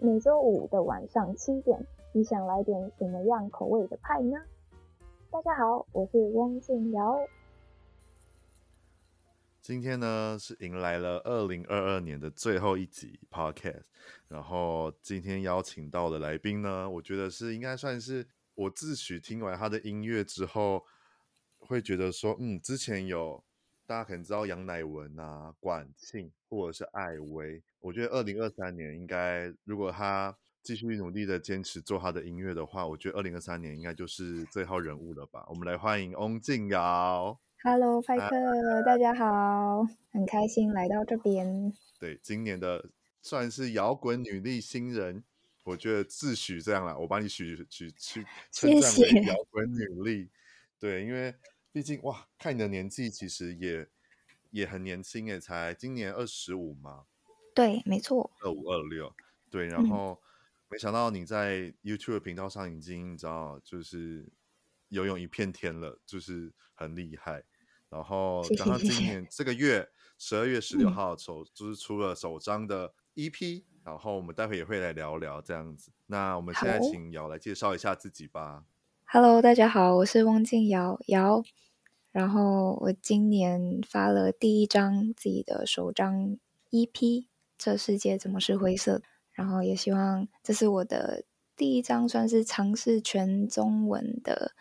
每周五的晚上七点，你想来点什么样口味的派呢？大家好，我是汪静瑶。今天呢是迎来了二零二二年的最后一集 Podcast，然后今天邀请到的来宾呢，我觉得是应该算是我自诩听完他的音乐之后，会觉得说，嗯，之前有大家可能知道杨乃文啊、管庆或者是艾薇，我觉得二零二三年应该如果他继续努力的坚持做他的音乐的话，我觉得二零二三年应该就是最后人物了吧。我们来欢迎翁静瑶。Hello，派克，大家好，很开心来到这边。对，今年的算是摇滚女力新人，我觉得自诩这样啦，我把你许许去称赞为摇滚女力。对，因为毕竟哇，看你的年纪其实也也很年轻诶，才今年二十五嘛。对，没错，二五二六。对，然后、嗯、没想到你在 YouTube 频道上已经你知道，就是游泳一片天了，就是很厉害。然后，然后今年这个月十二月十六号首就是出了首张的 EP，嗯，然后我们待会也会来聊聊这样子。那我们现在请瑶来介绍一下自己吧。Hello，大家好，我是汪静瑶瑶。然后我今年发了第一张自己的首张 EP，《这世界怎么是灰色》。然后也希望这是我的第一张算是尝试全中文的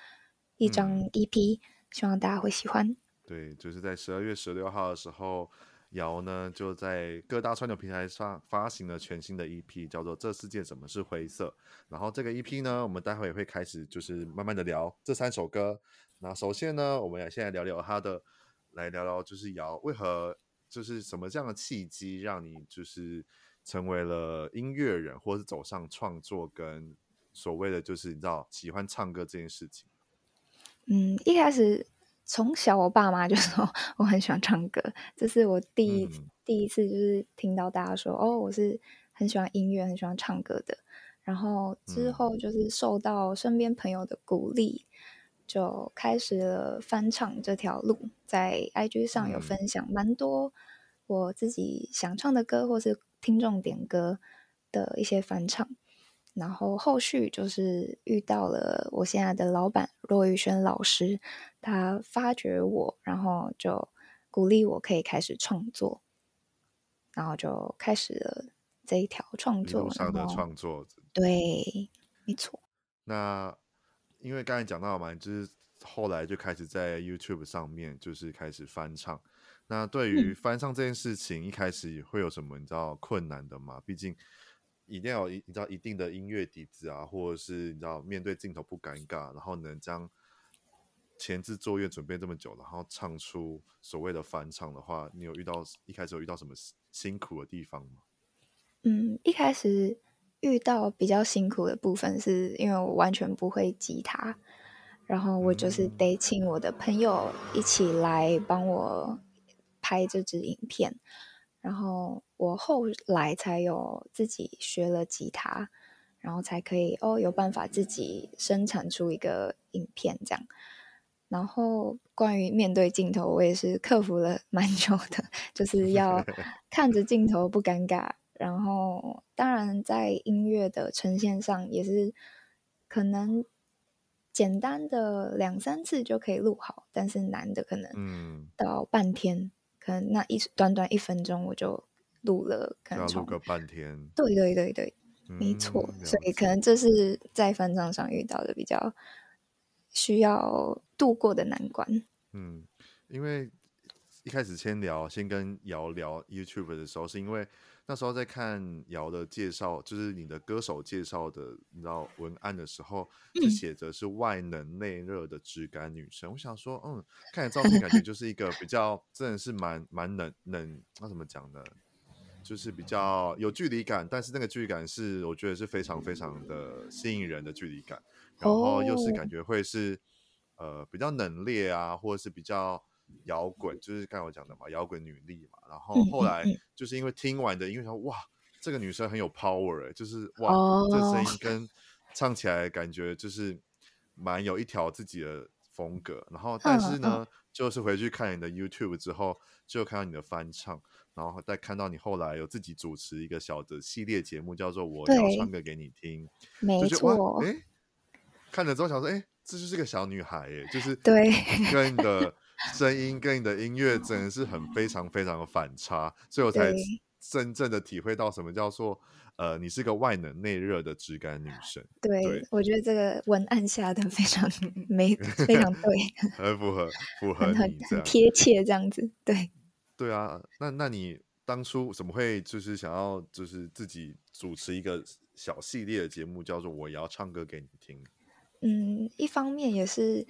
一张 EP，嗯，希望大家会喜欢。对，就是在十二月十六号的时候，瑶呢就在各大串流平台上发行了全新的 EP，叫做《这世界怎么是灰色》。然后这个 EP 呢，我们待会也会开始就是慢慢的聊这三首歌。那首先呢，我们也先来聊聊他的，来聊聊就是瑶为何就是什么这样的契机让你就是成为了音乐人，或是走上创作跟所谓的就是你知道喜欢唱歌这件事情。嗯，一开始。从小我爸妈就 说我很喜欢唱歌，这是我第一、嗯、第一次就是听到大家说哦，我是很喜欢音乐、很喜欢唱歌的。然后之后就是受到身边朋友的鼓励，嗯、就开始了翻唱这条路。在 IG 上有分享蛮多我自己想唱的歌，或是听众点歌的一些翻唱。然后后续就是遇到了我现在的老板骆玉轩老师，他发掘我，然后就鼓励我可以开始创作，然后就开始了这一条创作上的创作。对，没错。那因为刚才讲到嘛，就是后来就开始在 YouTube 上面就是开始翻唱。那对于翻唱这件事情，嗯、一开始会有什么你知道困难的吗？毕竟。一定要有一你知道一定的音乐底子啊，或者是你知道面对镜头不尴尬，然后能将前置作业准备这么久，然后唱出所谓的翻唱的话，你有遇到一开始有遇到什么辛苦的地方吗？嗯，一开始遇到比较辛苦的部分是因为我完全不会吉他，然后我就是得请我的朋友一起来帮我拍这支影片。然后我后来才有自己学了吉他，然后才可以哦有办法自己生产出一个影片这样。然后关于面对镜头，我也是克服了蛮久的，就是要 看着镜头不尴尬。然后当然在音乐的呈现上也是可能简单的两三次就可以录好，但是难的可能到半天。可能那一短短一分钟我就录了，可能录个半天。对对对对，嗯、没错。所以可能这是在翻唱上遇到的比较需要度过的难关。嗯，因为一开始先聊，先跟瑶聊 YouTube 的时候，是因为。那时候在看瑶的介绍，就是你的歌手介绍的，你知道文案的时候，是写着是外冷内热的质感女生。嗯、我想说，嗯，看照片感觉就是一个比较，真的是蛮蛮冷冷，那怎么讲呢？就是比较有距离感，但是那个距离感是我觉得是非常非常的吸引人的距离感，然后又是感觉会是呃比较冷冽啊，或者是比较。摇滚就是刚才我讲的嘛，摇滚女力嘛。然后后来就是因为听完的因为，说哇，这个女生很有 power，就是哇，哦、这声音跟唱起来感觉就是蛮有一条自己的风格。然后 但是呢，嗯、就是回去看你的 YouTube 之后，就看到你的翻唱，然后再看到你后来有自己主持一个小的系列节目，叫做《我要唱歌给你听》，没错。哎，看了之后想说，哎，这就是个小女孩，哎，就是对，跟你的声音跟你的音乐真的是很非常非常的反差，所以我才真正的体会到什么叫做。呃，你是个外冷内热的质感女生。对，对我觉得这个文案下的非常没非常对，很符合符合很贴切这样子。对，对啊，那那你当初怎么会就是想要就是自己主持一个小系列的节目，叫做《我要唱歌给你听》？嗯，一方面也是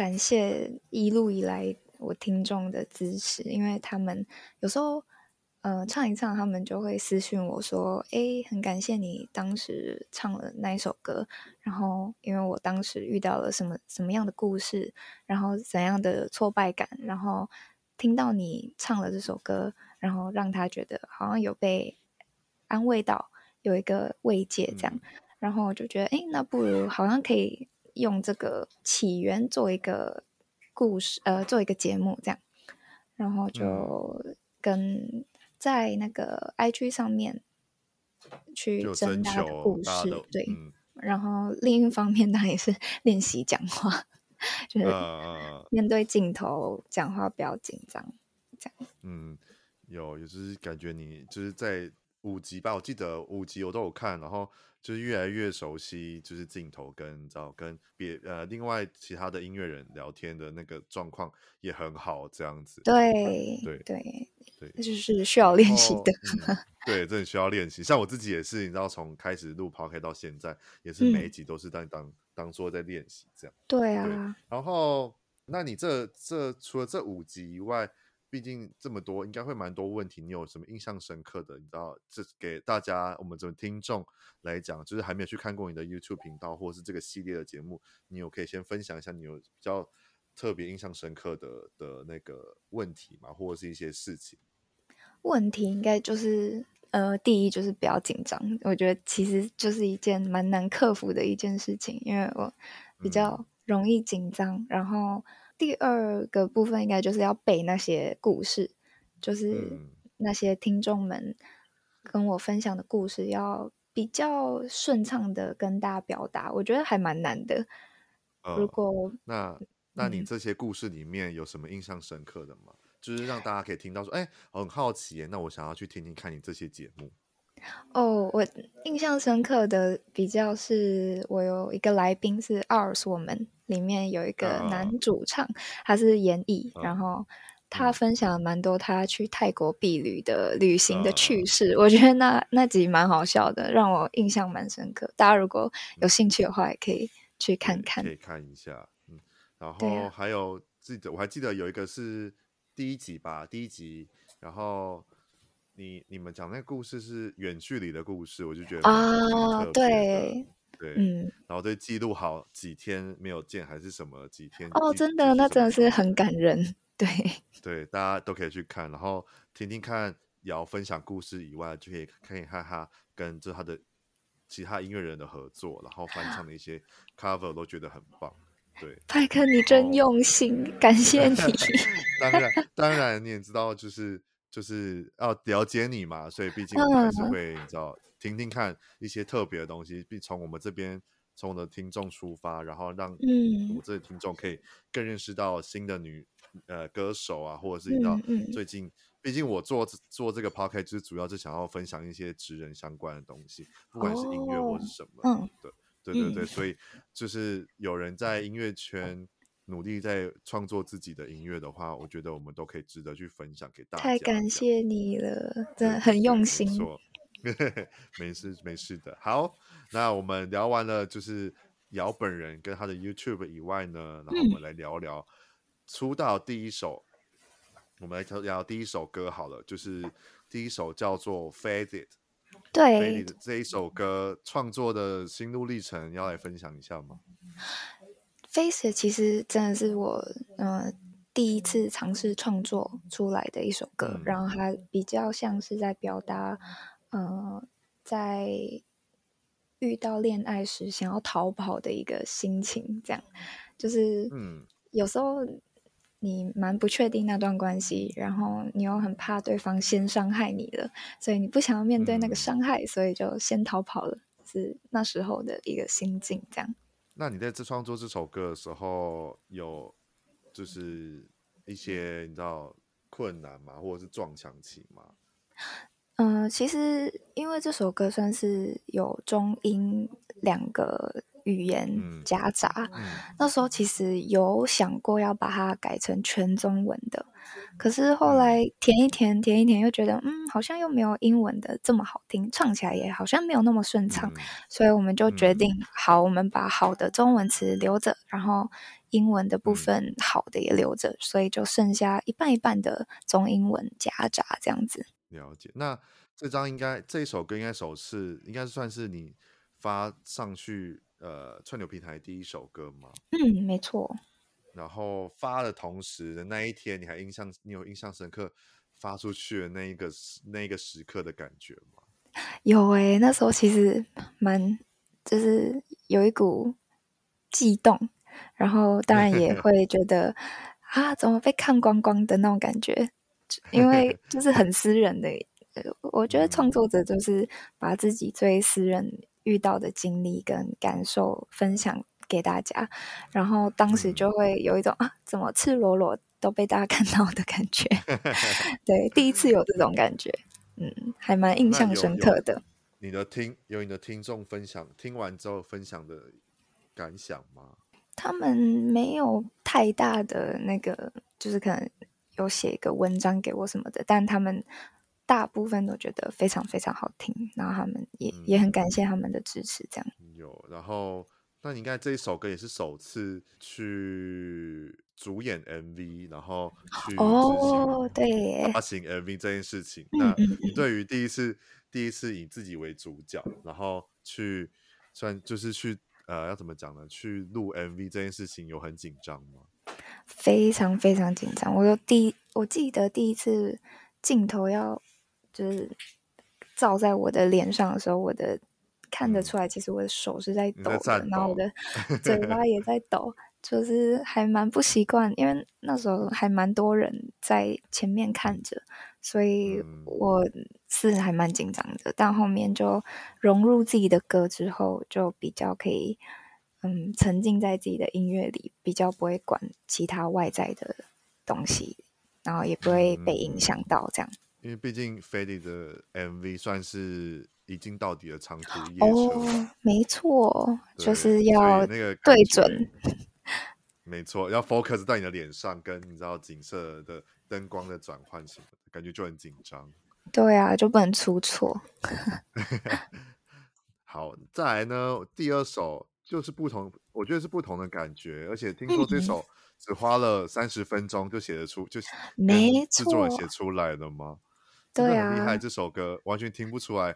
感谢一路以来我听众的支持，因为他们有时候。呃，唱一唱，他们就会私信我说：“诶，很感谢你当时唱了那一首歌，然后因为我当时遇到了什么什么样的故事，然后怎样的挫败感，然后听到你唱了这首歌，然后让他觉得好像有被安慰到，有一个慰藉这样，嗯、然后我就觉得，诶，那不如好像可以用这个起源做一个故事，呃，做一个节目这样，然后就跟。嗯”在那个 IG 上面去征他的故事，对，嗯、然后另一方面，当然也是练习讲话，就是面对镜头讲话不要紧张，这样。嗯，有，有就是感觉你就是在五集吧，我记得五集我都有看，然后。就是越来越熟悉，就是镜头跟找跟别呃另外其他的音乐人聊天的那个状况也很好，这样子。对对对对，那就是需要练习的。嗯、对，真的需要练习。像我自己也是，你知道，从开始录 Podcast 到现在，也是每一集都是当、嗯、当当做在练习这样。对啊。对，然后，那你这这除了这五集以外，毕竟这么多，应该会蛮多问题。你有什么印象深刻的？你知道，这给大家我们这种听众来讲，就是还没有去看过你的 YouTube 频道，或者是这个系列的节目，你有可以先分享一下你有比较特别印象深刻的的那个问题吗？或者是一些事情？问题应该就是，呃，第一就是不要紧张。我觉得其实就是一件蛮难克服的一件事情，因为我比较容易紧张，嗯、然后。第二个部分应该就是要背那些故事，就是那些听众们跟我分享的故事，要比较顺畅的跟大家表达，我觉得还蛮难的。呃、如果那那你这些故事里面有什么印象深刻的吗？嗯、就是让大家可以听到说，哎，很好奇耶，那我想要去听听看你这些节目。哦，我印象深刻的比较是我有一个来宾是 OURS 我们。里面有一个男主唱，啊、他是演艺，啊、然后他分享了蛮多他去泰国避旅的旅行的趣事，啊、我觉得那那集蛮好笑的，让我印象蛮深刻。大家如果有兴趣的话，也可以去看看，可以看一下。嗯，然后还有记得、啊、我还记得有一个是第一集吧，第一集，然后你你们讲那个故事是远距离的故事，我就觉得啊，对。对，嗯，然后对记录好几天没有见还是什么几天哦，真的，那真的是很感人，对对，大家都可以去看，然后听听看瑶分享故事以外，就可以可以看他跟这他的其他音乐人的合作，然后翻唱的一些 cover 都觉得很棒，对，派克你真用心，感谢你。当然当然你也知道，就是就是要了解你嘛，所以毕竟我们还是会、知道。听听看一些特别的东西，并从我们这边从我的听众出发，然后让我这些听众可以更认识到新的女呃歌手啊，或者是你知道最近，嗯嗯、毕竟我做做这个 podcast 就是主要是想要分享一些职人相关的东西，不管是音乐或是什么，哦、对对对所以就是有人在音乐圈努力在创作自己的音乐的话，我觉得我们都可以值得去分享给大家。太感谢你了，真的很用心。没 事没事的，好，那我们聊完了，就是姚本人跟他的 YouTube 以外呢，然后我们来聊聊出道第一首，嗯、我们来聊聊第一首歌好了，就是第一首叫做《Faded》，对，这一首歌创作的心路历程，要来分享一下吗？《Faded》其实真的是我嗯、呃、第一次尝试创作出来的一首歌，嗯、然后它比较像是在表达。呃，在遇到恋爱时想要逃跑的一个心情，这样就是，嗯，有时候你蛮不确定那段关系，然后你又很怕对方先伤害你了，所以你不想要面对那个伤害，嗯、所以就先逃跑了。是那时候的一个心境，这样。那你在这创作这首歌的时候，有就是一些你知道困难吗？或者是撞墙期吗？嗯、其实因为这首歌算是有中英两个。语言夹杂，那时候其实有想过要把它改成全中文的，可是后来填一填，填一填，又觉得嗯，好像又没有英文的这么好听，唱起来也好像没有那么顺畅，嗯、所以我们就决定，好，我们把好的中文词留着，然后英文的部分好的也留着，所以就剩下一半一半的中英文夹杂这样子。了解，那这张应该这一首歌应该首次应该算是你发上去。呃，串流平台第一首歌吗？嗯，没错。然后发的同时的那一天，你还印象，你有印象深刻发出去的那一个那一个时刻的感觉吗？有诶、欸，那时候其实蛮就是有一股悸动，然后当然也 会觉得啊，怎么被看光光的那种感觉，因为就是很私人的。我觉得创作者就是把自己最私人。遇到的经历跟感受分享给大家，然后当时就会有一种啊，怎么赤裸裸都被大家看到的感觉。对，第一次有这种感觉，嗯，还蛮印象深刻的。你的听有你的听众分享，听完之后分享的感想吗？他们没有太大的那个，就是可能有写一个文章给我什么的，但他们。大部分都觉得非常非常好听，然后他们也、嗯、也很感谢他们的支持，这样。有，然后那你应该这一首歌也是首次去主演 MV，然后去哦，对，发行 MV 这件事情。那你对于第一次第一次以自己为主角，然后去算就是去呃要怎么讲呢？去录 MV 这件事情有很紧张吗？非常非常紧张。我有第我记得第一次镜头要。就是照在我的脸上的时候，我的看得出来，其实我的手是在抖的，抖然后我的嘴巴也 在抖，就是还蛮不习惯，因为那时候还蛮多人在前面看着，所以我是还蛮紧张的。但后面就融入自己的歌之后，就比较可以嗯沉浸在自己的音乐里，比较不会管其他外在的东西，然后也不会被影响到这样。因为毕竟 Fetty 的 MV 算是一镜到底的长途夜车，哦，没错，就是要那个对准，没错，要 focus 在你的脸上，跟你知道景色的灯光的转换什么的，感觉就很紧张。对啊，就不能出错。好，再来呢，第二首就是不同，我觉得是不同的感觉，而且听说这首只花了三十分钟就写得出，嗯、就没制作人写出来了吗？对啊，很厉害！这首歌完全听不出来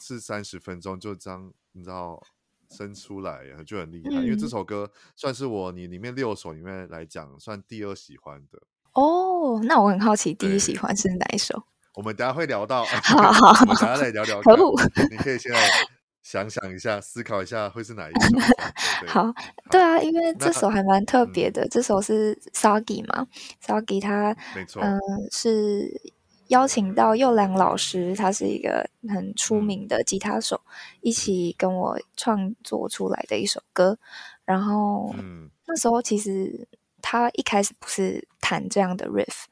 是三十分钟就这样，你知道生出来就很厉害。嗯、因为这首歌算是我你里面六首里面来讲算第二喜欢的。哦，那我很好奇，第一喜欢是哪一首？我们等下会聊到，好好好，我们等下再聊聊。可恶，你可以现在 想想一下，思考一下会是哪一首？对好，好对啊，因为这首还蛮特别的，嗯、这首是 Sagi 嘛，Sagi 他没错，嗯、呃、是。邀请到佑良老师，他是一个很出名的吉他手，一起跟我创作出来的一首歌。然后、嗯、那时候其实他一开始不是弹这样的 riff，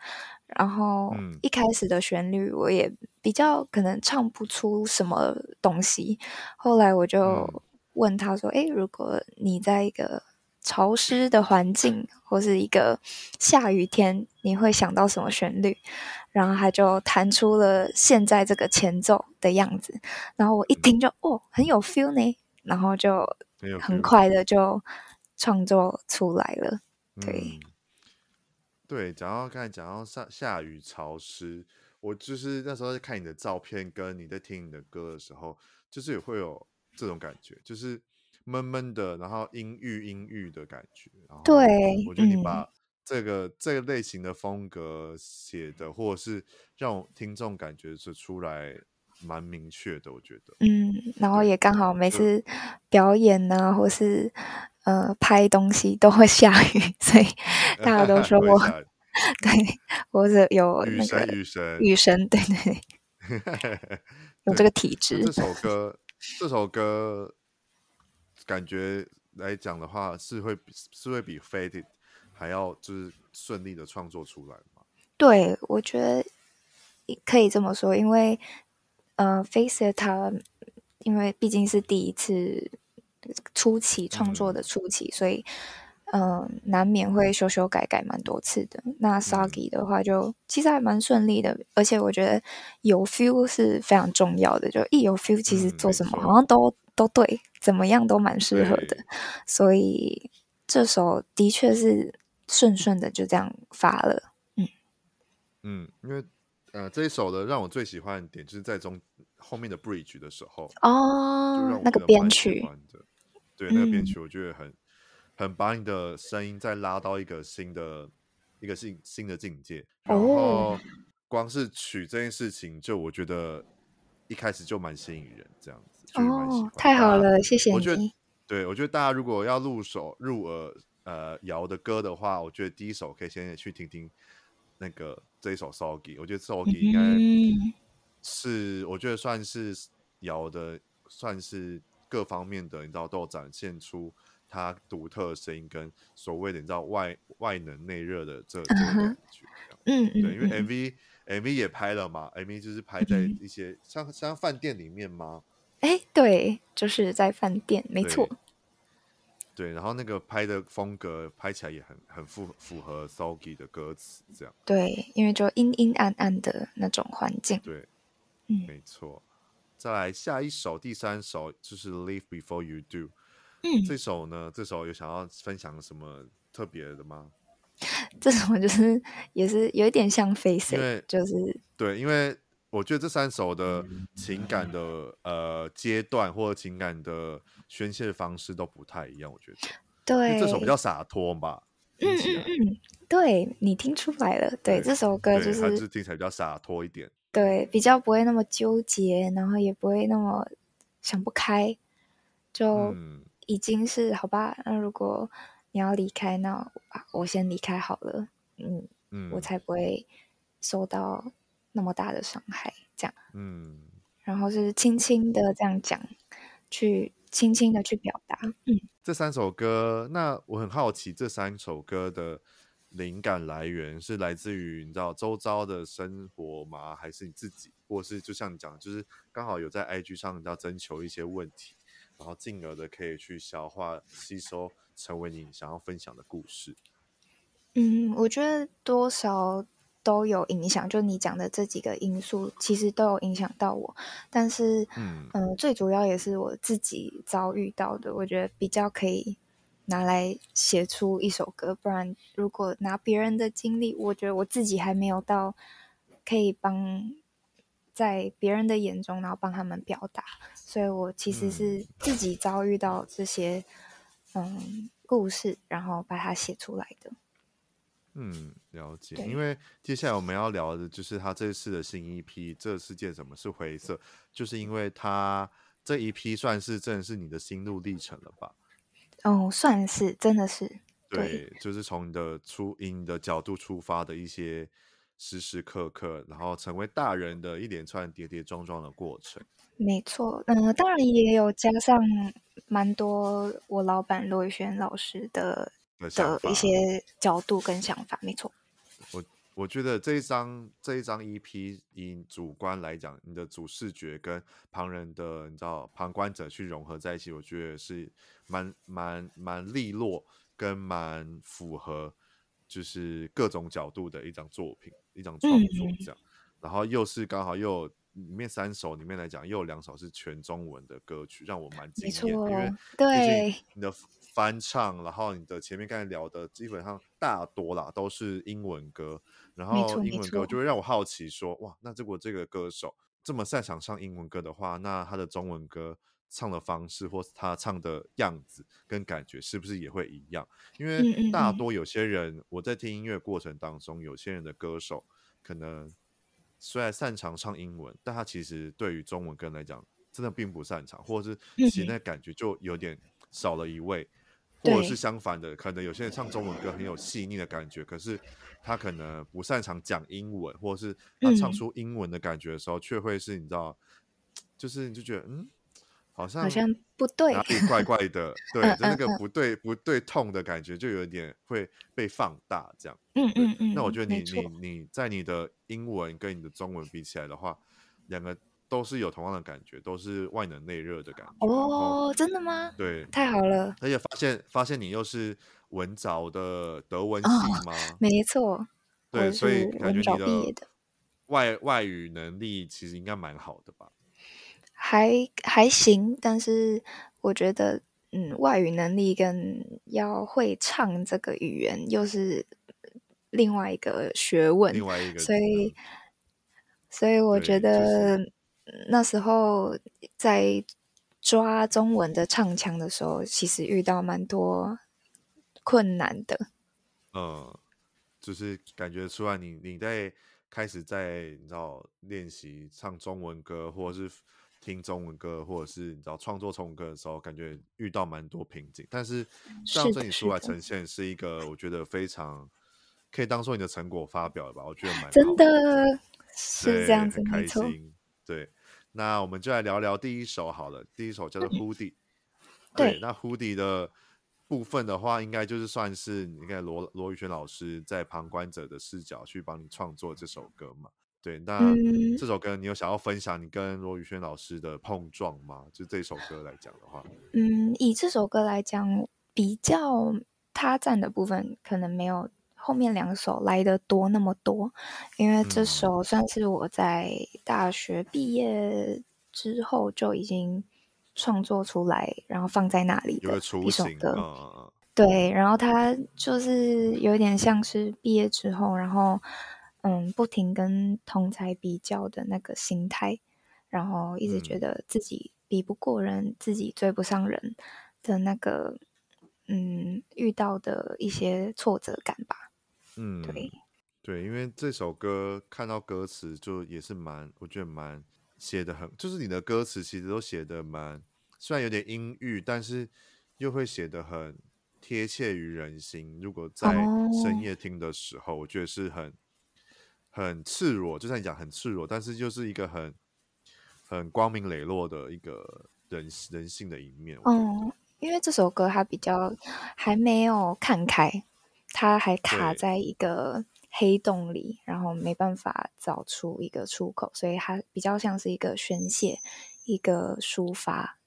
然后一开始的旋律我也比较可能唱不出什么东西。后来我就问他说：“诶，如果你在一个潮湿的环境，或是一个下雨天，你会想到什么旋律？”然后他就弹出了现在这个前奏的样子，然后我一听就、嗯、哦，很有 feel 呢，然后就很快的就创作出来了。对，嗯、对，讲到刚才讲到下下雨潮湿，我就是那时候在看你的照片，跟你在听你的歌的时候，就是也会有这种感觉，就是闷闷的，然后阴郁阴郁的感觉。对，我觉得你把。这个这个类型的风格写的，或者是让听众感觉是出来蛮明确的，我觉得。嗯，然后也刚好每次表演呢、啊，或是呃拍东西都会 下雨，所以 大家都说我对，或者有雨神，雨神，雨神，对对，有这个体质。这首歌，这首歌感觉来讲的话，是会是会比 Faded 还要就是顺利的创作出来嘛？对，我觉得可以这么说，因为呃，Face It 它因为毕竟是第一次初期创作的初期，嗯、所以嗯、呃，难免会修修改改蛮多次的。那 Soggy 的话就，就、嗯、其实还蛮顺利的，而且我觉得有 feel 是非常重要的。就一有 feel，其实做什么好像都、嗯、都对，怎么样都蛮适合的。所以这首的确是顺顺的就这样发了。嗯嗯，因为呃，这一首的让我最喜欢的点就是在中后面的 bridge 的时候哦，那个编曲，对，那个编曲我觉得很、嗯、很把你的声音再拉到一个新的一个新新的境界。然后光是曲这件事情，就我觉得一开始就蛮吸引人，这样子哦，太好了，谢谢你。我觉得，对，我觉得大家如果要入手入耳呃瑶的歌的话，我觉得第一首可以先去听听。那个这一首 Soggy，我觉得 Soggy 应该是，我觉得算是瑶的，算是各方面的，你知道都有展现出他独特的声音跟所谓的你知道外外冷内热的这这个感觉。嗯嗯，对，因为 MV MV 也拍了嘛，MV 就是拍在一些像像饭店里面吗？哎，对，就是在饭店，没错。对，然后那个拍的风格拍起来也很很符符合 Soggy 的歌词，这样。对，因为就阴阴暗暗的那种环境。对，嗯，没错。再来下一首，第三首就是 Leave Before You Do。嗯，这首呢，这首有想要分享什么特别的吗？这首就是也是有一点像 Face，因为就是对，因为我觉得这三首的情感的呃阶段或者情感的。宣泄的方式都不太一样，我觉得。对，这首比较洒脱吧。嗯嗯嗯，对，你听出来了。对，对这首歌就是，它是听起来比较洒脱一点。对，比较不会那么纠结，然后也不会那么想不开，就已经是、嗯、好吧。那如果你要离开，那我先离开好了。嗯嗯，我才不会受到那么大的伤害。这样，嗯，然后是轻轻的这样讲，去。轻轻的去表达，嗯，这三首歌，那我很好奇，这三首歌的灵感来源是来自于你知道周遭的生活吗？还是你自己，或是就像你讲，就是刚好有在 IG 上要征求一些问题，然后进而的可以去消化吸收，成为你想要分享的故事。嗯，我觉得多少。都有影响，就你讲的这几个因素，其实都有影响到我。但是，嗯、呃，最主要也是我自己遭遇到的，我觉得比较可以拿来写出一首歌。不然，如果拿别人的经历，我觉得我自己还没有到可以帮在别人的眼中，然后帮他们表达。所以我其实是自己遭遇到这些嗯故事，然后把它写出来的。嗯，了解。因为接下来我们要聊的就是他这次的新一批《这世界怎么是灰色》，就是因为他这一批算是真的是你的心路历程了吧？哦，算是，真的是。对，对就是从你的出以你的角度出发的一些时时刻刻，然后成为大人的一连串跌跌撞撞的过程。没错，嗯、呃，当然也有加上蛮多我老板罗宇轩老师的。的一些角度跟想法，没错。我我觉得这一张这一张 EP，以主观来讲，你的主视觉跟旁人的你知道旁观者去融合在一起，我觉得是蛮蛮蛮利落，跟蛮符合就是各种角度的一张作品，一张创作这样。嗯、然后又是刚好又有里面三首里面来讲，又有两首是全中文的歌曲，让我蛮惊艳，因为对你的。翻唱，然后你的前面刚才聊的基本上大多啦都是英文歌，然后英文歌就会让我好奇说，哇，那如果这个歌手这么擅长唱英文歌的话，那他的中文歌唱的方式或是他唱的样子跟感觉是不是也会一样？因为大多有些人我在听音乐过程当中，有些人的歌手可能虽然擅长唱英文，但他其实对于中文歌来讲真的并不擅长，或者是其实那感觉就有点少了一位。或者是相反的，可能有些人唱中文歌很有细腻的感觉，可是他可能不擅长讲英文，或者是他唱出英文的感觉的时候，却、嗯、会是你知道，就是你就觉得嗯，好像好像不对，哪里怪怪的，对，就那个不对不对痛的感觉，就有点会被放大这样。嗯嗯嗯。那我觉得你你你在你的英文跟你的中文比起来的话，两个。都是有同样的感觉，都是外冷内热的感觉。哦，真的吗？对，太好了。而且发现发现你又是文藻的德文系吗？哦、没错。对，所以感觉你的外外语能力其实应该蛮好的吧？还还行，但是我觉得，嗯，外语能力跟要会唱这个语言又是另外一个学问，另外一个，所以所以我觉得。那时候在抓中文的唱腔的时候，其实遇到蛮多困难的。嗯，就是感觉出来你，你你在开始在你知道练习唱中文歌，或者是听中文歌，或者是你知道创作中文歌的时候，感觉遇到蛮多瓶颈。但是这样子你出来呈现是一个，我觉得非常可以当做你的成果发表的吧？我觉得蛮真的是这样子，很开心。对，那我们就来聊聊第一首好了。第一首叫做《Hoodie》。对，那《Hoodie》的部分的话，应该就是算是你看罗罗宇轩老师在旁观者的视角去帮你创作这首歌嘛？对，那这首歌你有想要分享你跟罗宇轩老师的碰撞吗？就这首歌来讲的话，嗯，以这首歌来讲，比较他占的部分可能没有。后面两首来的多那么多，因为这首算是我在大学毕业之后就已经创作出来，然后放在那里的一首歌。嗯、对，然后它就是有点像是毕业之后，然后嗯，不停跟同才比较的那个心态，然后一直觉得自己比不过人，嗯、自己追不上人的那个嗯，遇到的一些挫折感吧。嗯，对，对，因为这首歌看到歌词就也是蛮，我觉得蛮写的很，就是你的歌词其实都写的蛮，虽然有点阴郁，但是又会写的很贴切于人心。如果在深夜听的时候，哦、我觉得是很很赤裸，就像你讲很赤裸，但是就是一个很很光明磊落的一个人人性的一面。嗯，因为这首歌它比较还没有看开。他还卡在一个黑洞里，然后没办法找出一个出口，所以他比较像是一个宣泄，一个抒发。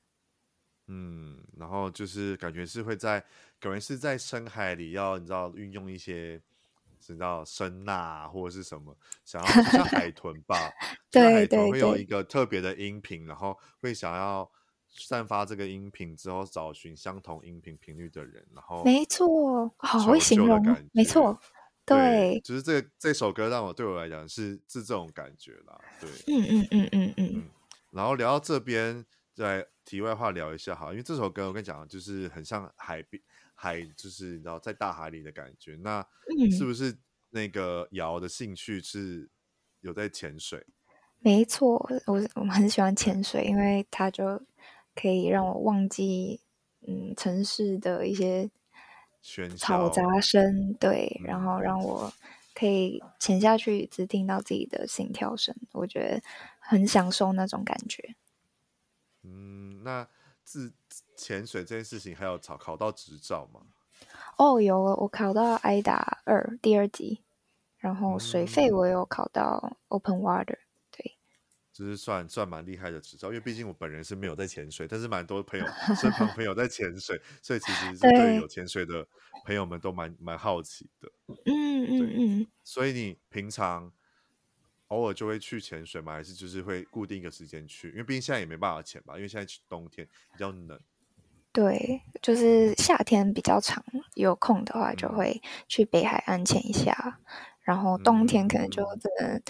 嗯，然后就是感觉是会在，感觉是在深海里要你知道运用一些，你知道声呐或者是什么，想要像海豚吧，对，海豚会有一个特别的音频，然后会想要。散发这个音频之后，找寻相同音频频率的人，然后没错，好会形容，没错，对，对就是这个这首歌让我对我来讲是是这种感觉啦，对，嗯嗯嗯嗯嗯，然后聊到这边，再题外话聊一下哈，因为这首歌我跟你讲，就是很像海边海，就是你知道在大海里的感觉，那是不是那个瑶的兴趣是有在潜水？没错，我我很喜欢潜水，因为他就。可以让我忘记，嗯，城市的一些吵杂声，对，然后让我可以潜下去，只听到自己的心跳声，我觉得很享受那种感觉。嗯，那自潜水这件事情还有考考到执照吗？哦，有，我考到 AIDA 二第二级，然后水肺我有考到 Open Water。就是算算蛮厉害的执照，因为毕竟我本人是没有在潜水，但是蛮多朋友身旁朋友在潜水，所以其实 对有潜水的朋友们都蛮蛮好奇的。嗯嗯嗯。所以你平常偶尔就会去潜水吗？还是就是会固定一个时间去？因为毕竟现在也没办法潜吧，因为现在冬天比较冷。对，就是夏天比较长，有空的话就会去北海岸潜一下，嗯、然后冬天可能就真的。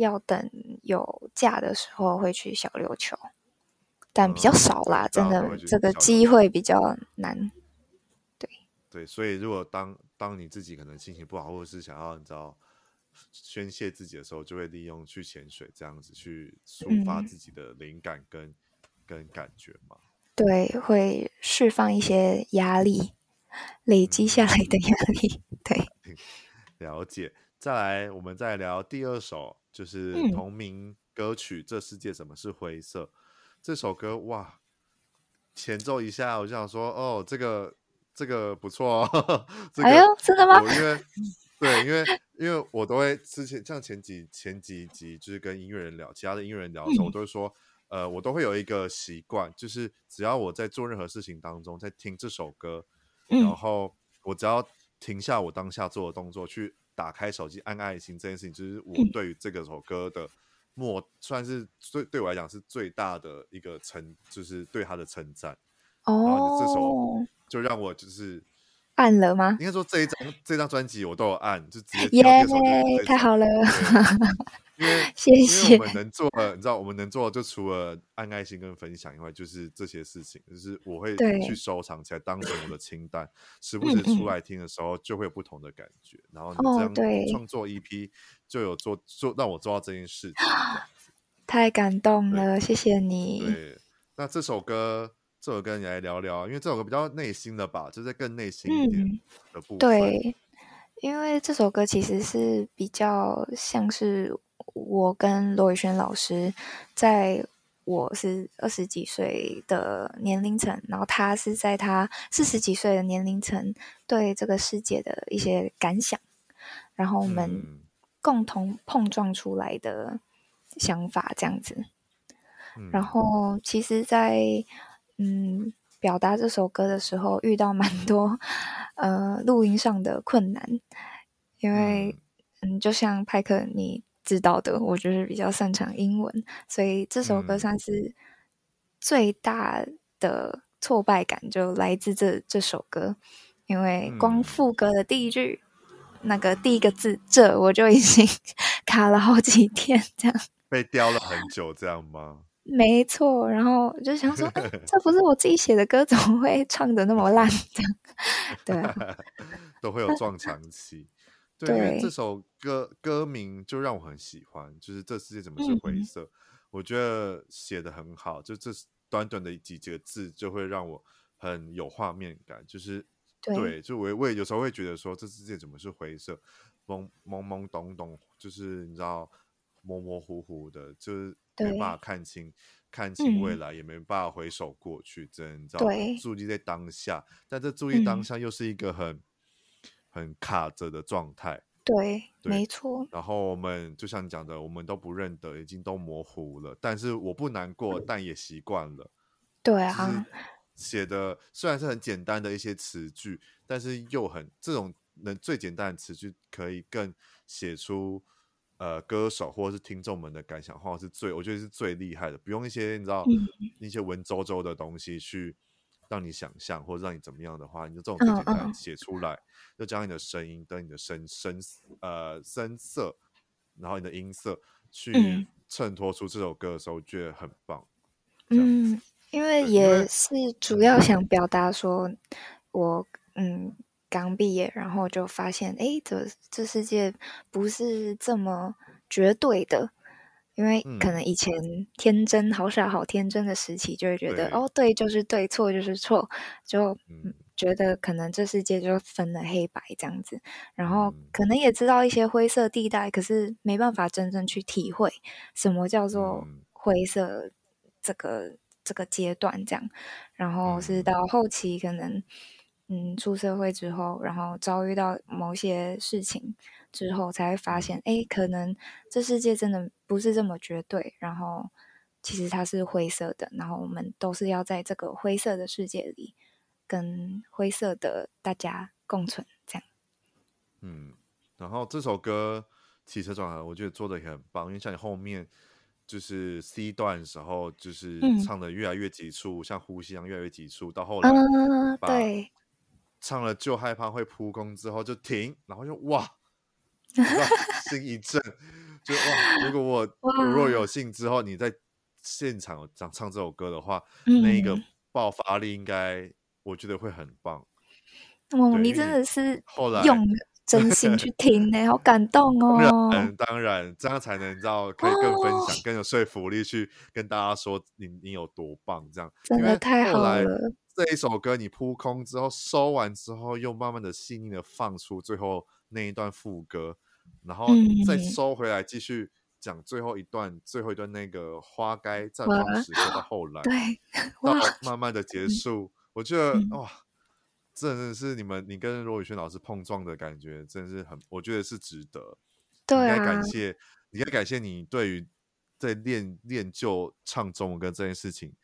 要等有假的时候会去小琉球，但比较少啦，嗯、真的这个机会比较难。对对，所以如果当当你自己可能心情不好，或者是想要你知道宣泄自己的时候，就会利用去潜水这样子去抒发自己的灵感跟、嗯、跟感觉嘛。对，会释放一些压力。累积下来的压力。嗯、对，了解。再来，我们再聊第二首，就是同名歌曲《这世界怎么是灰色》。嗯、这首歌哇，前奏一下，我就想说，哦，这个这个不错哦。这个、哎呦，真的吗？因为对，因为因为我都会之前像前几前几集，就是跟音乐人聊，其他的音乐人聊的时候，嗯、我都会说，呃，我都会有一个习惯，就是只要我在做任何事情当中，在听这首歌，嗯、然后我只要停下我当下做的动作去。打开手机按爱心这件事情，就是我对于这个首歌的默，算是最对我来讲是最大的一个称，就是对他的称赞。哦，然后这首就让我就是按了吗？应该说这一张这张专辑我都有按，就直接耶太好了。因为 谢谢。因为我们能做的，你知道，我们能做的就除了按爱心跟分享以外，就是这些事情，就是我会去收藏起来，当成我的清单，时不时出来听的时候，就会有不同的感觉。嗯嗯，然后你这样创作 EP 就有做做让我做到这件事情，太感动了，谢谢你。对，那这首歌，这首歌你来聊聊，因为这首歌比较内心的吧，就是更内心一点的部分。嗯、对，因为这首歌其实是比较像是。我跟罗宇轩老师，在我是二十几岁的年龄层，然后他是在他四十几岁的年龄层，对这个世界的一些感想，然后我们共同碰撞出来的想法这样子。然后其实，在嗯表达这首歌的时候，遇到蛮多呃录音上的困难，因为嗯，就像派克你。知道的，我就是比较擅长英文，所以这首歌算是最大的挫败感就来自这这首歌，因为光副歌的第一句、嗯、那个第一个字“这”，我就已经 卡了好几天，这样。被雕了很久，这样吗？没错，然后就想说，欸、这不是我自己写的歌，怎么会唱的那么烂？这样对、啊，都会有撞墙期。对，因为这首歌歌名就让我很喜欢，就是这世界怎么是灰色？嗯、我觉得写的很好，就这短短的几几个字就会让我很有画面感。就是对，对，就我我也有时候会觉得说，这世界怎么是灰色？懵懵懵懂懂，就是你知道模模糊糊的，就是没办法看清看清未来，嗯、也没办法回首过去，真你知道注意在当下，但这注意当下又是一个很。很卡着的状态，对，对没错。然后我们就像你讲的，我们都不认得，已经都模糊了。但是我不难过，嗯、但也习惯了。对啊，写的虽然是很简单的一些词句，但是又很这种能最简单的词句，可以更写出呃歌手或者是听众们的感想，或者是最我觉得是最厉害的。不用一些你知道、嗯、一些文绉绉的东西去。让你想象或者让你怎么样的话，你就这种简单写出来，就将你的声音跟你的声声呃声色，然后你的音色去衬托出这首歌的时候，我觉得很棒。嗯，因为也是主要想表达说，我嗯刚毕业，然后就发现，哎，这这世界不是这么绝对的。因为可能以前天真、好傻、好天真的时期，就会觉得哦，对就是对，错就是错，就觉得可能这世界就分了黑白这样子。然后可能也知道一些灰色地带，可是没办法真正去体会什么叫做灰色这个这个阶段这样。然后是到后期可能嗯出社会之后，然后遭遇到某些事情。之后才会发现，哎，可能这世界真的不是这么绝对，然后其实它是灰色的，然后我们都是要在这个灰色的世界里，跟灰色的大家共存，这样。嗯，然后这首歌起承转合，我觉得做的也很棒，因为像你后面就是 C 段的时候，就是唱的越来越急促，嗯、像呼吸一样越来越急促，到后来，嗯，对，唱了就害怕会扑空之后就停，然后就哇。心一震，就哇！如果我我若有幸之后，你在现场唱唱这首歌的话，嗯、那一个爆发力应该我觉得会很棒。哦，你真的是后来用真心去听呢、欸，好感动哦。当然，当然，这样才能知道可以更分享、哦、更有说服力去跟大家说你你有多棒，这样真的太好了。这一首歌你扑空之后收完之后，又慢慢的细腻的放出最后那一段副歌，然后再收回来继续。讲最后一段，最后一段那个花该绽放时刻的后来，对，到慢慢的结束，我觉得、嗯、哇，真的是你们你跟罗宇轩老师碰撞的感觉，真的是很，我觉得是值得。对、啊，应该感谢，应该感谢你对于在练练就唱中文歌这件事情，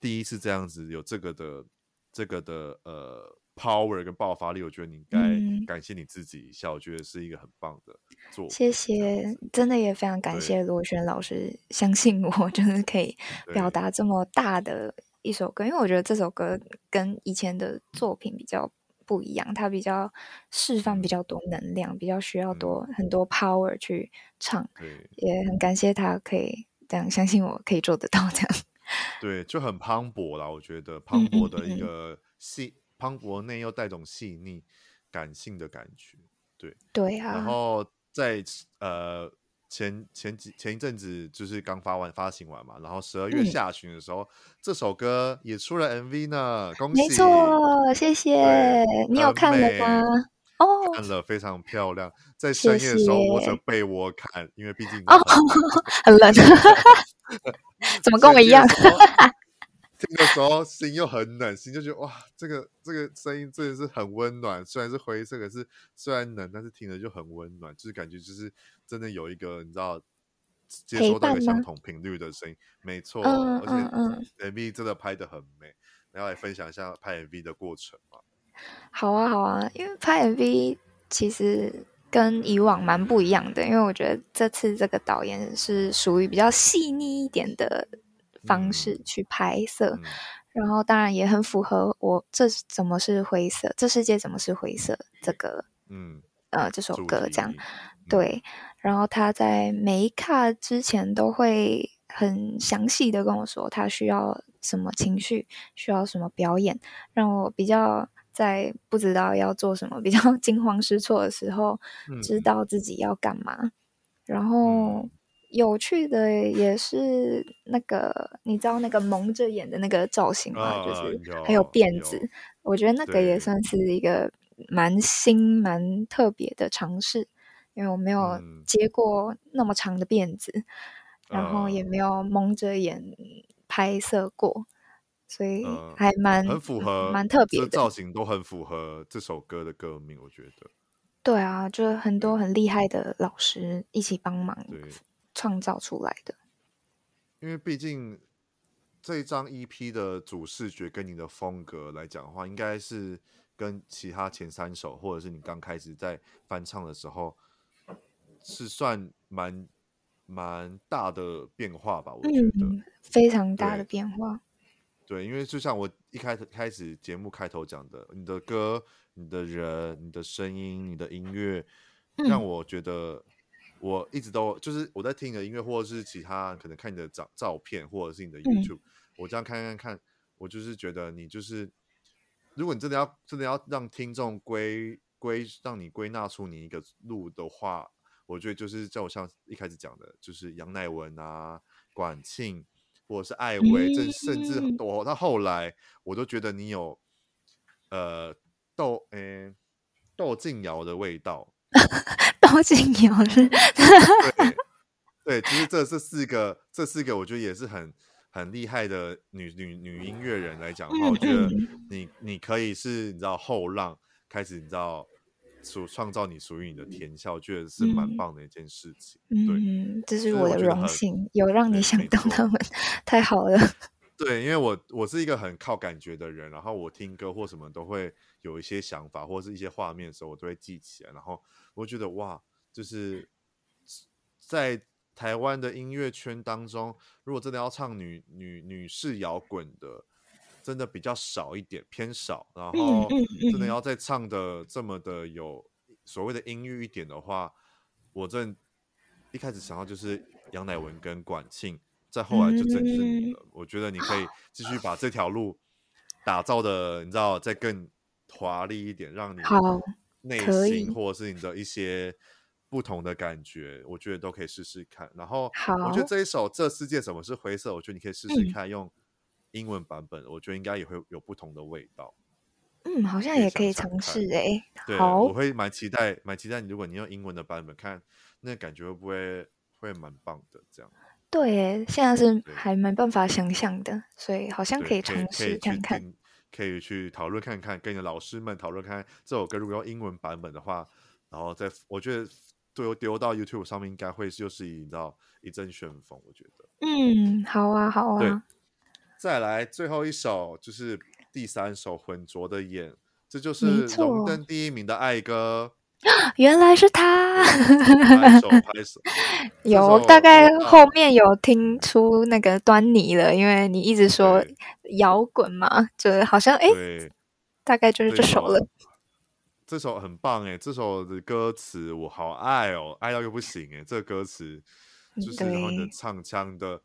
第一次这样子有这个的这个的呃。power 跟爆发力，我觉得你应该感谢你自己一下，嗯，我觉得是一个很棒的。谢谢，真的也非常感谢罗宇轩老师相信我，就是可以表达这么大的一首歌，因为我觉得这首歌跟以前的作品比较不一样，它比较释放比较多能量，比较需要多，嗯、很多 power 去唱。也很感谢他可以这样相信我，可以做得到这样。对，就很磅礴啦，我觉得磅礴的一个戏。嗯嗯嗯磅礴内又带种细腻、感性的感觉，对对啊。然后在呃前前几前一阵子就是刚发完发行完嘛，然后十二月下旬的时候、嗯，这首歌也出了 MV 呢，恭喜！没错，谢谢。你有看了吗？哦，看了，非常漂亮。在深夜的时候摸着被窝看，因为毕竟哦很冷，怎么跟我一样？听的时候心又很冷，心就觉得哇，这个这个声音真的是很温暖。虽然是灰色，可是虽然冷，但是听着就很温暖，就是感觉就是真的有一个你知道接收到一个相同频率的声音，没错。嗯、而且 MV 真的拍的很美，然后来分享一下拍 MV 的过程嘛。好啊，好啊，因为拍 MV 其实跟以往蛮不一样的，因为我觉得这次这个导演是属于比较细腻一点的。方式去拍摄，嗯，然后当然也很符合我这怎么是灰色？这世界怎么是灰色？这个，嗯，呃，这首歌这样，嗯，对。然后他在每一卡之前都会很详细的跟我说，他需要什么情绪，需要什么表演，让我比较在不知道要做什么，比较 惊慌失措的时候，嗯，知道自己要干嘛，然后。嗯有趣的也是那个，你知道那个蒙着眼的那个造型吗？啊、就是还有辫子，我觉得那个也算是一个蛮新、蛮特别的尝试，因为我没有接过那么长的辫子，嗯、然后也没有蒙着眼拍摄过，所以还蛮、嗯、很符合，蛮特别的造型，都很符合这首歌的歌名，我觉得。对啊，就是很多很厉害的老师一起帮忙。对。创造出来的，因为毕竟这一张 EP 的主视觉跟你的风格来讲的话，应该是跟其他前三首，或者是你刚开始在翻唱的时候，是算蛮蛮大的变化吧？我觉得、嗯、非常大的变化。对，因为就像我一开始开始节目开头讲的，你的歌、你的人、你的声音、你的音乐，让我觉得。我一直都就是我在听你的音乐，或者是其他可能看你的照照片，或者是你的 YouTube，、嗯、我这样看看看，我就是觉得你就是，如果你真的要真的要让听众归归让你归纳出你一个路的话，我觉得就是叫我像一开始讲的，就是杨乃文啊、管庆，或者是艾薇，这、嗯、甚至我到后来我都觉得你有呃窦诶窦靖瑶的味道。窦靖尧是对，对，其实这这四个，这四个我觉得也是很很厉害的女女女音乐人来讲的话，我觉得你你可以是你知道后浪开始，你知道属创造你属于你的天下，我觉得是蛮棒的一件事情。对，嗯，这是我的荣幸，有让你想到他们，太好了。对，因为我我是一个很靠感觉的人，然后我听歌或什么都会有一些想法或是一些画面的时候，我都会记起来，然后我觉得哇，就是在台湾的音乐圈当中，如果真的要唱女女女士摇滚的，真的比较少一点，偏少。然后真的要再唱的这么的有所谓的音域一点的话，我真一开始想到就是杨乃文跟管庆。再后来就真是你了，嗯，我觉得你可以继续把这条路打造的，你知道，再更华丽一点，让你内心，或者是你的一些不同的感觉，我觉得都可以试试看。然后，我觉得这一首《这世界怎么是灰色》，我觉得你可以试试看用英文版本，嗯、我觉得应该也会有不同的味道。嗯，好像也可以尝试哎。对，好，我会蛮期待，蛮期待你。如果你用英文的版本看，那、感觉会不会会蛮棒的？这样。对，现在是还没办法想象的，所以好像可以尝试看看。可以去讨论看看，跟你的老师们讨论看看这首歌如果用英文版本的话，然后再我觉得丢丢到 YouTube 上面应该会就是一你知道一阵旋风，我觉得。嗯，好啊，好啊。对，再来最后一首就是第三首浑浊的眼，这就是荣登第一名的爱歌。原来是他，拍手拍手。有大概后面有听出那个端倪了，因为你一直说摇滚嘛，就好像哎，大概就是这首了。这首很棒哎，这首的歌词我好爱哦，爱到又不行哎，这个歌词就是然后你的唱腔的，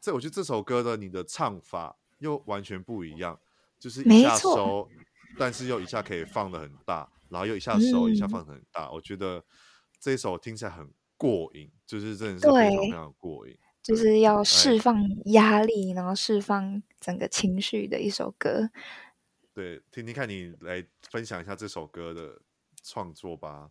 这我觉得这首歌的你的唱法又完全不一样，就是一下收，但是又一下可以放的很大。然后又一下手，一下放很大，嗯，我觉得这一首听起来很过瘾，就是真的是非常非常过瘾，就是要释放压力，然后释放整个情绪的一首歌。对，听听看你来分享一下这首歌的创作吧。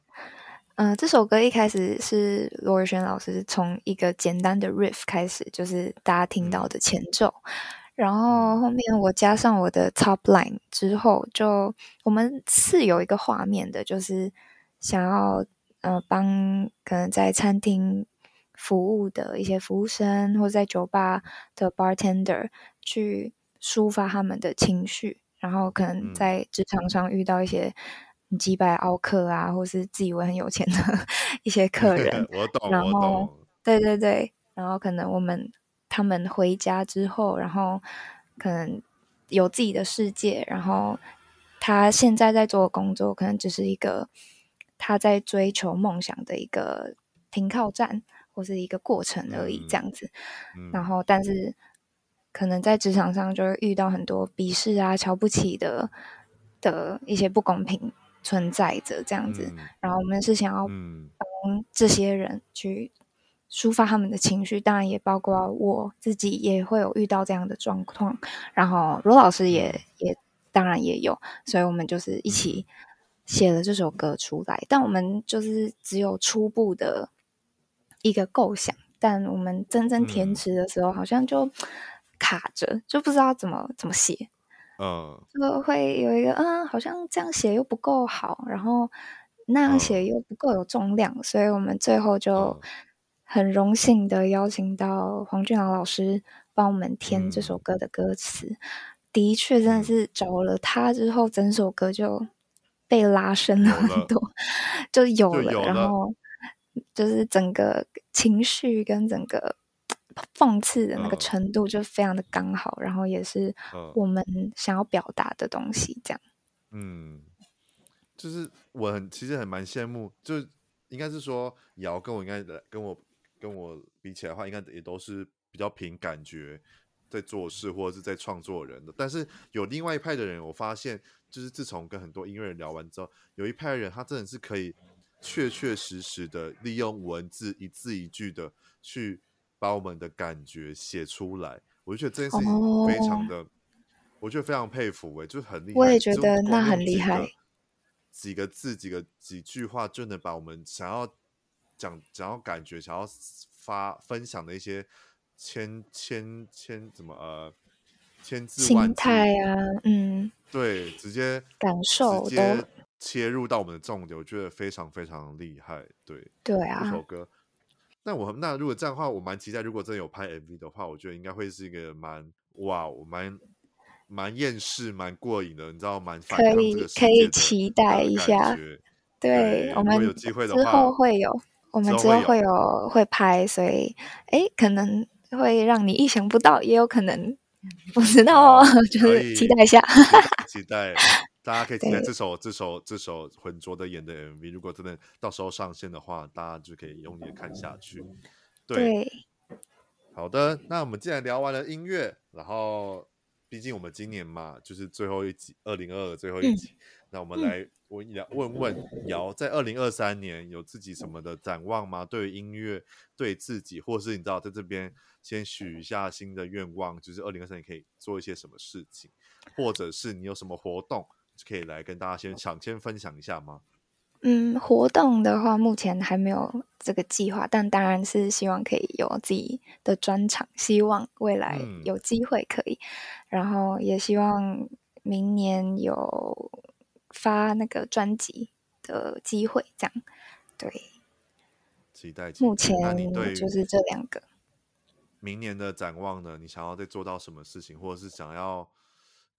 嗯、呃，这首歌一开始是罗尔轩老师从一个简单的 riff 开始，就是大家听到的前奏。嗯然后后面我加上我的 top line 之后，就我们是有一个画面的，就是想要呃帮可能在餐厅服务的一些服务生，或者在酒吧的 bartender 去抒发他们的情绪，然后可能在职场上遇到一些击败奥客啊，或是自以为很有钱的 一些客人，我懂，然后对对对，然后可能我们。他们回家之后，然后可能有自己的世界，然后他现在在做的工作，可能只是一个他在追求梦想的一个停靠站，或是一个过程而已，这样子。嗯嗯、然后，但是可能在职场上就会遇到很多鄙视啊、瞧不起的的一些不公平存在着，这样子。嗯、然后，我们是想要帮这些人去。抒发他们的情绪，当然也包括我自己也会有遇到这样的状况，然后罗老师也也当然也有，所以我们就是一起写了这首歌出来。但我们就是只有初步的一个构想，但我们真正填词的时候，好像就卡着，就不知道怎么怎么写。嗯，就会有一个嗯，好像这样写又不够好，然后那样写又不够有重量，所以我们最后就。很荣幸的邀请到黄俊朗老师帮我们填这首歌的歌词，嗯、的确真的是找了他之后，整首歌就被拉伸了很多，就有了，有了，然后就是整个情绪跟整个 讽刺的那个程度就非常的刚好，嗯、然后也是我们想要表达的东西，这样。嗯，就是我很其实很蛮羡慕，就应该是说瑶跟我应该跟我。跟我比起来的话，应该也都是比较凭感觉在做事或者是在创作人的。但是有另外一派的人，我发现就是自从跟很多音乐人聊完之后，有一派的人他真的是可以确确实实的利用文字一字一句的去把我们的感觉写出来。我就觉得这件事情非常的，哦、我觉得非常佩服哎、欸，就很厉害。我也觉得那很厉害，几个字几个几句话就能把我们想要。讲讲到感觉，想要发分享的一些千千千怎么呃千字万字心态啊，嗯，对，直接感受直接切入到我们的重点，我觉得非常非常厉害，对对啊，这首歌。那我那如果这样的话，我蛮期待，如果真的有拍 MV 的话，我觉得应该会是一个蛮哇，我蛮蛮厌世、蛮过瘾的，你知道，蛮可以可以期待一下，对，对我们有机会的话之后会有。我们之后会有会拍，所以哎，可能会让你意想不到，也有可能不知道哦，就是期待一下，期待 大家可以期待这首这首这首浑浊的眼的 MV，如果真的到时候上线的话，大家就可以用力的看下去。对，对，好的，那我们既然聊完了音乐，然后毕竟我们今年嘛，就是最后一集，二零二二最后一集，嗯、那我们来我问问姚，在二零二三年有自己什么的展望吗？对于音乐，对自己，或是你知道在这边先许一下新的愿望，就是二零二三年可以做一些什么事情，或者是你有什么活动可以来跟大家先抢先分享一下吗？嗯，活动的话目前还没有这个计划，但当然是希望可以有自己的专场，希望未来有机会可以，嗯、然后也希望明年有发那个专辑的机会，这样对。期待。目前就是这两个。明年的展望呢？你想要再做到什么事情，或者是想要？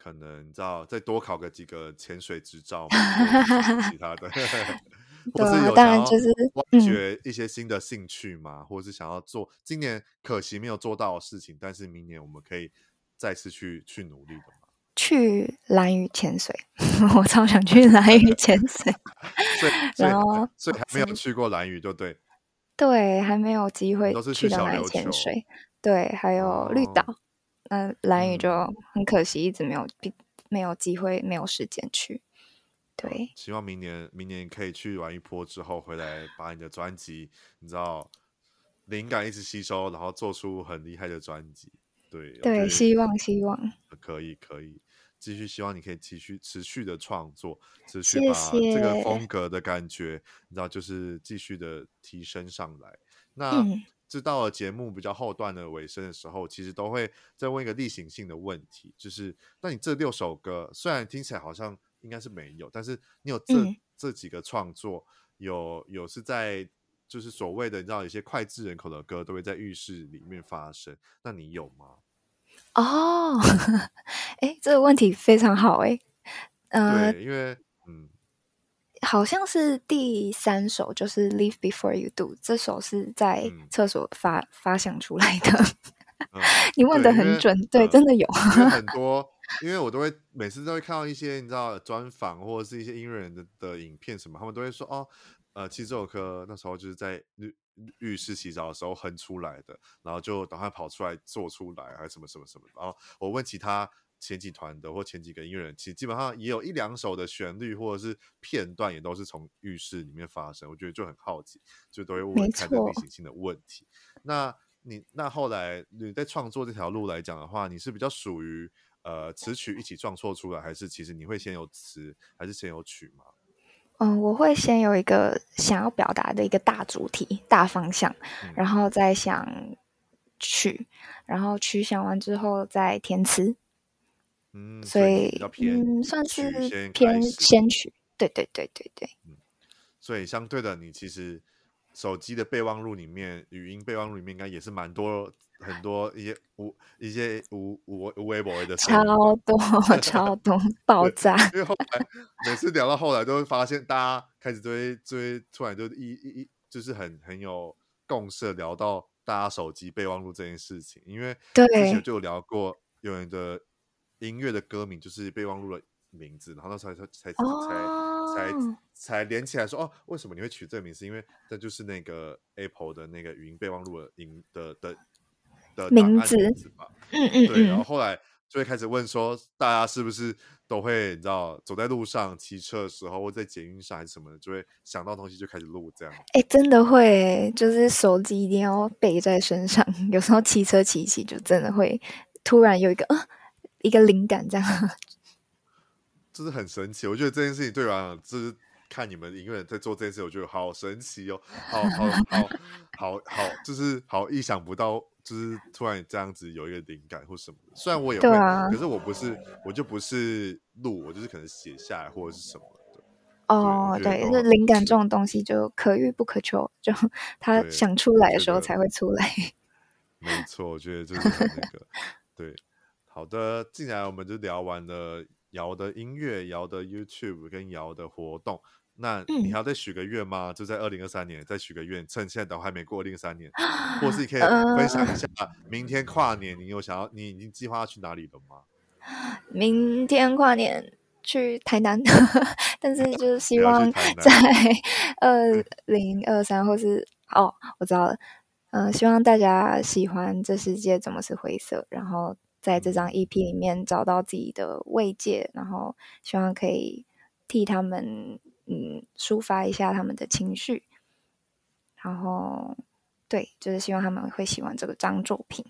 可能你知道再多考个几个潜水执照，其他的，或是有想要挖掘一些新的兴趣嘛，或者是想要做今年可惜没有做到的事情，但是明年我们可以再次去去努力的嘛。去蓝屿潜水，我超想去蓝屿潜水。然后所以还没有去过蓝屿，就对。对，还没有机会去兰屿潜水。对，还有绿岛。哦那蓝屿就很可惜，一直没有没有机会，没有时间去。对，希望明年明年可以去玩一波之后回来，把你的专辑，你知道，灵感一直吸收，然后做出很厉害的专辑。对对，希望希望可以可以继续，希望你可以继续持续的创作，持续把这个风格的感觉，你知道，就是继续的提升上来。那。嗯这到了节目比较后段的尾声的时候，其实都会再问一个例行性的问题，就是那你这六首歌虽然听起来好像应该是没有，但是你有这、嗯、这几个创作，有有是在就是所谓的你知道有些脍炙人口的歌都会在浴室里面发生，那你有吗？哦，哎，这个问题非常好哎，呃，对，因为嗯。好像是第三首，就是《Leave Before You Do》这首是在厕所发、嗯、发想出来的。嗯、你问的很准，对，对，真的有。很多，因为我都会每次都会看到一些你知道专访或者是一些音乐人的的影片什么，他们都会说哦，呃，其实这首歌那时候就是在浴浴室洗澡的时候哼出来的，然后就赶快跑出来做出来，还是什么什么什么。然后我问其他。前几团的或前几个音乐人，其实基本上也有一两首的旋律或者是片段，也都是从浴室里面发生。我觉得就很好奇，就都会问看这例行性的问题。那你那后来你在创作这条路来讲的话，你是比较属于呃词曲一起创作出来，还是其实你会先有词，还是先有曲吗？嗯，我会先有一个想要表达的一个大主题、大方向，嗯、然后再想曲，然后曲想完之后再填词。嗯，所以，所以嗯，算是偏先曲，对对对对对。嗯，所以相对的，你其实手机的备忘录里面，语音备忘录里面应该也是蛮多很多一些无一些无无无微博的超多超多爆炸。因为后来每次聊到后来，都会发现大家开始追追，突然就一一一就是很很有共识聊到大家手机备忘录这件事情，因为之前就有聊过有人的。音乐的歌名就是备忘录的名字，然后那时候才才才、oh. 才才才连起来说哦，为什么你会取这个名字？因为这就是那个 Apple 的那个语音备忘录的音的的的名字嘛。嗯嗯，对。然后后来就会开始问说，大家是不是都会你知道走在路上骑车的时候，或在捷运上还是什么的，就会想到东西就开始录这样。哎，真的会，就是手机一定要背在身上，有时候骑车骑骑就真的会突然有一个啊。一个灵感，这样，就是很神奇。我觉得这件事情对我来讲，就是看你们音乐人在做这件事，我觉得好神奇哦，好好好好好，就是好意想不到，就是突然这样子有一个灵感或什么的。虽然我也会，啊、可是我不是，我就不是录，我就是可能写下来或者是什么的。哦，对，是灵感这种东西就可遇不可求，就 他想出来的时候才会出来。没错，我觉得就是很那个，对。好的，既然我们就聊完了瑶的音乐、瑶的 YouTube 跟瑶的活动，那你还要再许个愿吗？嗯、就在二零二三年再许个愿，趁现在都还没过二零二三年，或是你可以分享一下，明天跨年你有想要，你已经计划要去哪里了吗？明天跨年去台南，但是就是 希望在 二零二三或是哦，我知道了，嗯、呃，希望大家喜欢这世界怎么是灰色，然后。在这张 EP 里面找到自己的慰藉，然后希望可以替他们嗯抒发一下他们的情绪，然后对，就是希望他们会喜欢这个张作品。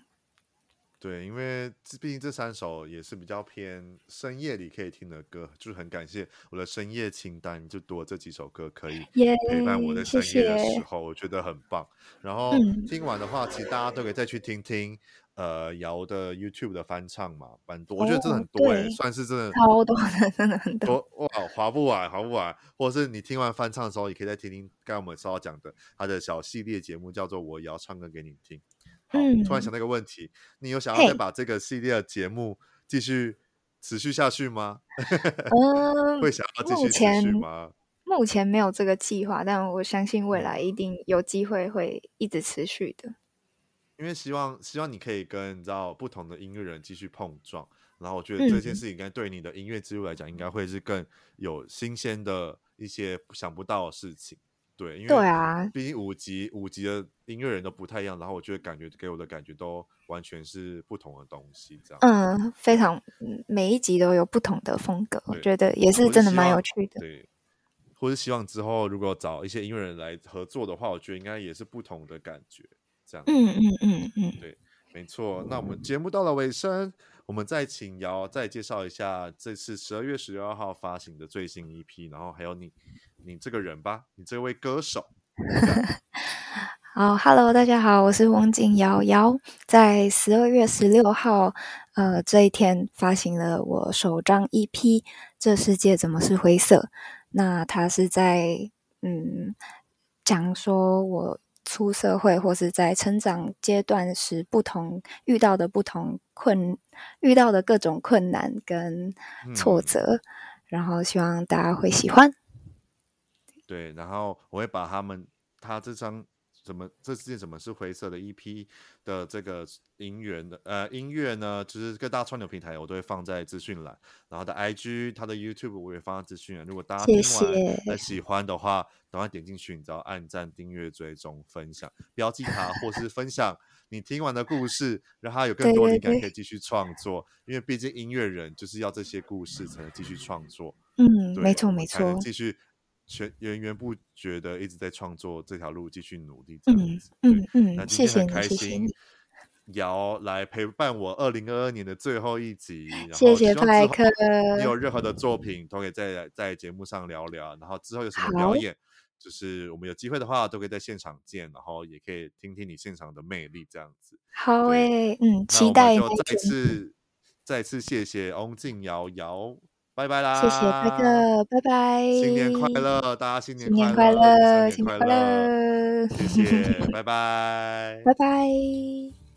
对，因为毕竟这三首也是比较偏深夜里可以听的歌，就是很感谢我的深夜清单就多这几首歌可以陪伴我的深夜的时候，yeah, 我觉得很棒。然后听完的话，嗯、其实大家都可以再去听听呃姚的 YouTube 的翻唱嘛，蛮多，我觉得真的很多哎、欸，算是真的超多的，真的很多哇，划不完，划不完。或者是你听完翻唱的时候，也可以再听听刚刚我们稍早讲的他的小系列节目，叫做我姚唱歌给你听。好，突然想到一个问题，嗯，你有想要再把这个系列的节目继续持续下去吗？嗯，会想要继续持续吗？目前没有这个计划，但我相信未来一定有机会会一直持续的。因为希望希望你可以跟你知道不同的音乐人继续碰撞，然后我觉得这件事情应该对你的音乐之路来讲，应该会是更有新鲜的一些想不到的事情。对，因为对啊，毕竟五级五级的音乐人都不太一样，然后我觉得感觉给我的感觉都完全是不同的东西，这样。嗯，非常，每一集都有不同的风格，我觉得也是真的蛮有趣的。对，或是希望之后如果找一些音乐人来合作的话，我觉得应该也是不同的感觉，这样。嗯嗯嗯嗯，对，没错。那我们节目到了尾声，我们再请瑶再介绍一下这次十二月十六号发行的最新 EP，然后还有你。你这个人吧，你这位歌手。好，Hello，大家好，我是翁静瑶。瑶在十二月十六号，呃，这一天发行了我首张 EP《这世界怎么是灰色》。那他是在嗯讲说我出社会或是在成长阶段时不同遇到的不同困遇到的各种困难跟挫折，嗯，然后希望大家会喜欢。对，然后我会把他们他这张怎么这世界怎么是灰色的 EP 的这个音源的呃音乐呢，就是各大串流平台我都会放在资讯栏，然后的 IG 他的 YouTube 我也放在资讯栏。如果大家听完还喜欢的话，赶快点进去，你知道按赞、订阅、追踪、分享、标记他，或是分享你听完的故事，让他有更多灵感可以继续创作。因为毕竟音乐人就是要这些故事才能继续创作。嗯，没错没错，继续。全源源不绝的一直在创作这条路，继续努力这样子。嗯嗯，那今天很开心，瑶来陪伴我二零二二年的最后一集。谢谢派克。你有任何的作品都可以在在节目上聊聊，然后之后有什么表演，就是我们有机会的话都可以在现场见，然后也可以听听你现场的魅力这样子。好诶、欸，嗯，期待。就再次再次谢谢翁静瑶瑶。拜拜啦！谢谢快哥，拜拜！新年快乐，大家新年快乐，新年快乐，谢谢，拜拜，拜拜。